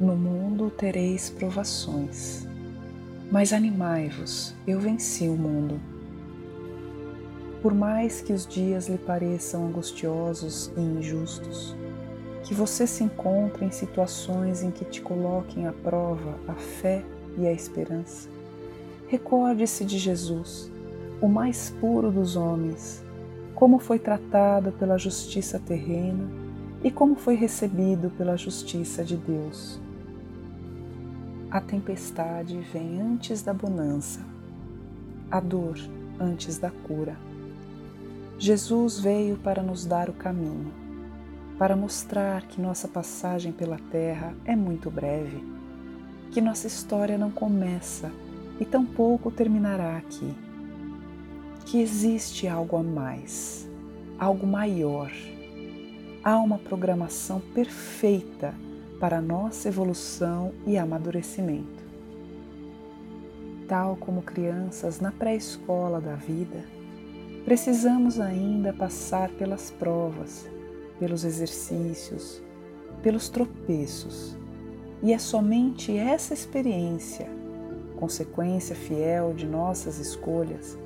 No mundo tereis provações, mas animai-vos, eu venci o mundo. Por mais que os dias lhe pareçam angustiosos e injustos, que você se encontre em situações em que te coloquem à prova a fé e a esperança, recorde-se de Jesus, o mais puro dos homens, como foi tratado pela justiça terrena e como foi recebido pela justiça de Deus. A tempestade vem antes da bonança, a dor antes da cura. Jesus veio para nos dar o caminho, para mostrar que nossa passagem pela terra é muito breve, que nossa história não começa e tampouco terminará aqui que existe algo a mais, algo maior. Há uma programação perfeita para nossa evolução e amadurecimento. Tal como crianças na pré-escola da vida, precisamos ainda passar pelas provas, pelos exercícios, pelos tropeços. E é somente essa experiência, consequência fiel de nossas escolhas,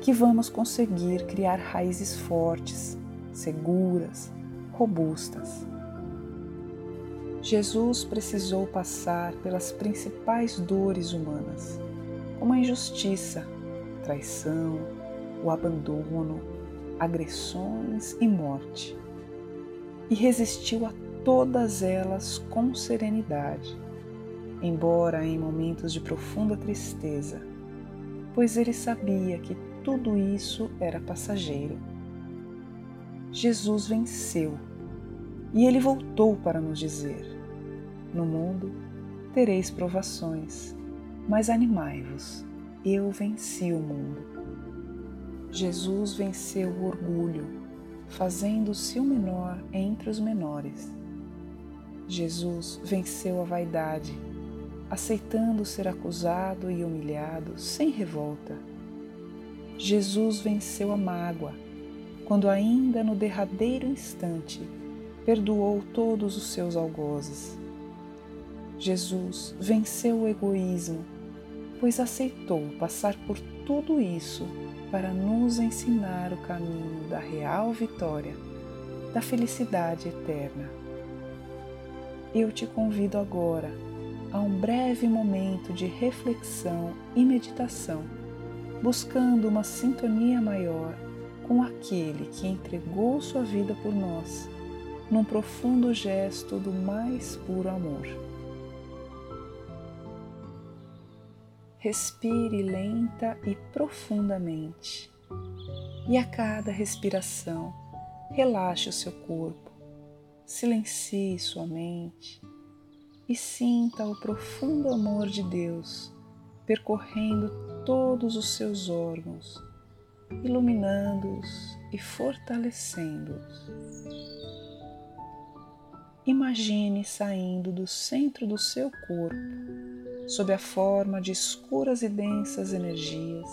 que vamos conseguir criar raízes fortes, seguras, robustas. Jesus precisou passar pelas principais dores humanas, como a injustiça, a traição, o abandono, agressões e morte, e resistiu a todas elas com serenidade, embora em momentos de profunda tristeza, pois ele sabia que tudo isso era passageiro. Jesus venceu e ele voltou para nos dizer: No mundo tereis provações, mas animai-vos, eu venci o mundo. Jesus venceu o orgulho, fazendo-se o menor entre os menores. Jesus venceu a vaidade, aceitando ser acusado e humilhado sem revolta Jesus venceu a mágoa, quando ainda no derradeiro instante perdoou todos os seus algozes. Jesus venceu o egoísmo, pois aceitou passar por tudo isso para nos ensinar o caminho da real vitória, da felicidade eterna. Eu te convido agora a um breve momento de reflexão e meditação buscando uma sintonia maior com aquele que entregou sua vida por nós, num profundo gesto do mais puro amor. Respire lenta e profundamente, e a cada respiração, relaxe o seu corpo, silencie sua mente. E sinta o profundo amor de Deus percorrendo todos os seus órgãos, iluminando-os e fortalecendo-os. Imagine saindo do centro do seu corpo, sob a forma de escuras e densas energias,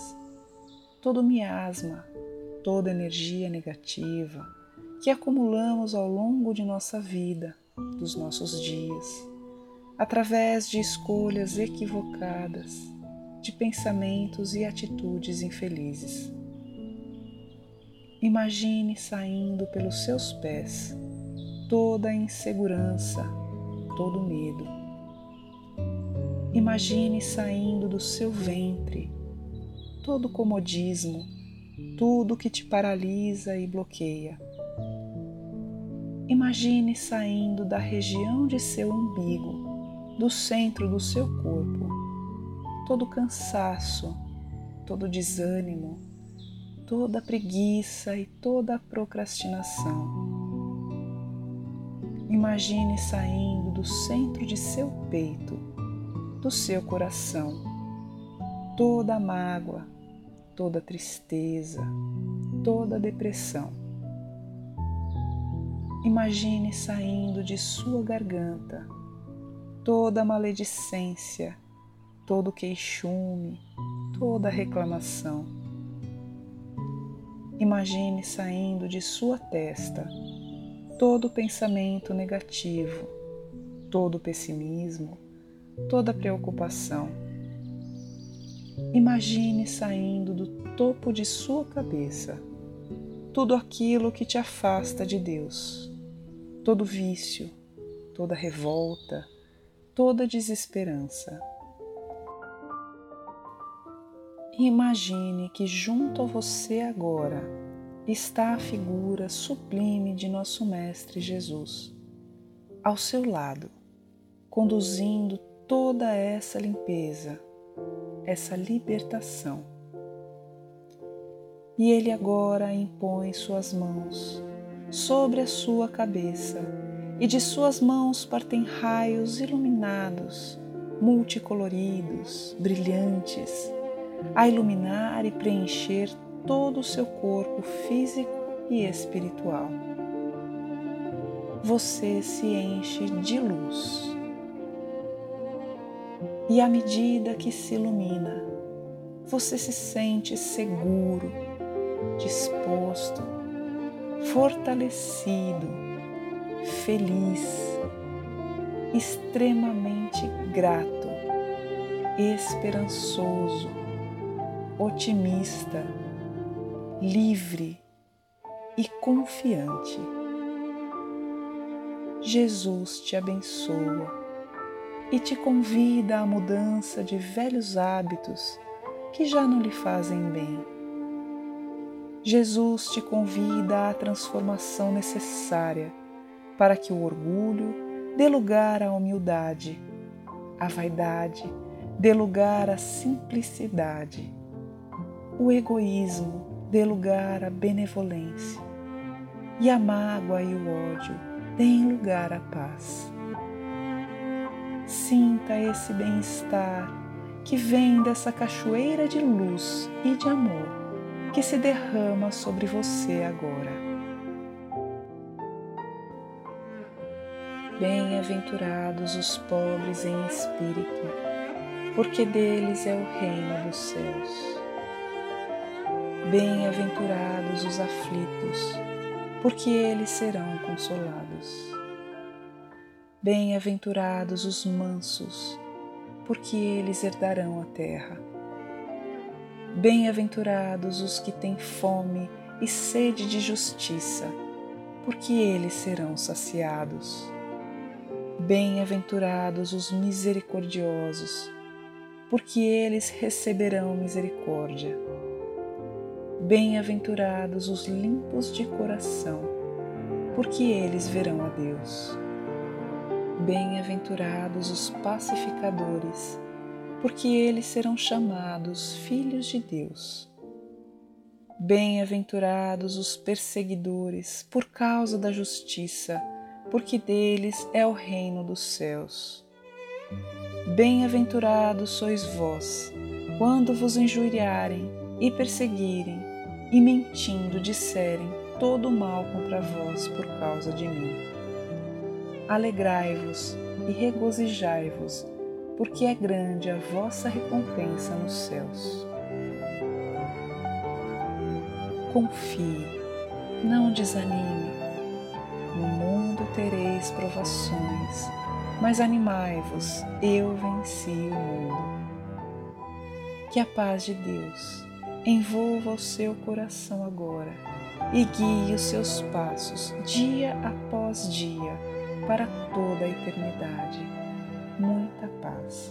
todo miasma, toda energia negativa que acumulamos ao longo de nossa vida, dos nossos dias, através de escolhas equivocadas de pensamentos e atitudes infelizes. Imagine saindo pelos seus pés toda a insegurança, todo o medo. Imagine saindo do seu ventre todo comodismo, tudo que te paralisa e bloqueia. Imagine saindo da região de seu umbigo, do centro do seu corpo todo cansaço, todo desânimo, toda preguiça e toda procrastinação. Imagine saindo do centro de seu peito, do seu coração, toda a mágoa, toda a tristeza, toda a depressão. Imagine saindo de sua garganta toda a maledicência todo queixume, toda reclamação. Imagine saindo de sua testa todo pensamento negativo, todo o pessimismo, toda preocupação. Imagine saindo do topo de sua cabeça tudo aquilo que te afasta de Deus, todo vício, toda revolta, toda desesperança. Imagine que junto a você agora está a figura sublime de nosso Mestre Jesus, ao seu lado, conduzindo toda essa limpeza, essa libertação. E ele agora impõe suas mãos sobre a sua cabeça, e de suas mãos partem raios iluminados, multicoloridos, brilhantes a iluminar e preencher todo o seu corpo físico e espiritual. Você se enche de luz. E à medida que se ilumina, você se sente seguro, disposto, fortalecido, feliz, extremamente grato, esperançoso otimista, livre e confiante. Jesus te abençoa e te convida à mudança de velhos hábitos que já não lhe fazem bem. Jesus te convida à transformação necessária para que o orgulho dê lugar à humildade, a vaidade dê lugar à simplicidade o egoísmo dê lugar à benevolência e a mágoa e o ódio deem lugar à paz. Sinta esse bem-estar que vem dessa cachoeira de luz e de amor que se derrama sobre você agora. Bem-aventurados os pobres em espírito, porque deles é o reino dos céus. Bem-aventurados os aflitos, porque eles serão consolados. Bem-aventurados os mansos, porque eles herdarão a terra. Bem-aventurados os que têm fome e sede de justiça, porque eles serão saciados. Bem-aventurados os misericordiosos, porque eles receberão misericórdia. Bem-aventurados os limpos de coração, porque eles verão a Deus. Bem-aventurados os pacificadores, porque eles serão chamados filhos de Deus. Bem-aventurados os perseguidores por causa da justiça, porque deles é o reino dos céus. Bem-aventurados sois vós, quando vos injuriarem e perseguirem e mentindo disserem todo o mal contra vós por causa de mim. Alegrai-vos e regozijai-vos, porque é grande a vossa recompensa nos céus. Confie, não desanime. No mundo tereis provações, mas animai-vos, eu venci o mundo. Que a paz de Deus envolva o seu coração agora e guie os seus passos dia após dia para toda a eternidade. Muita paz.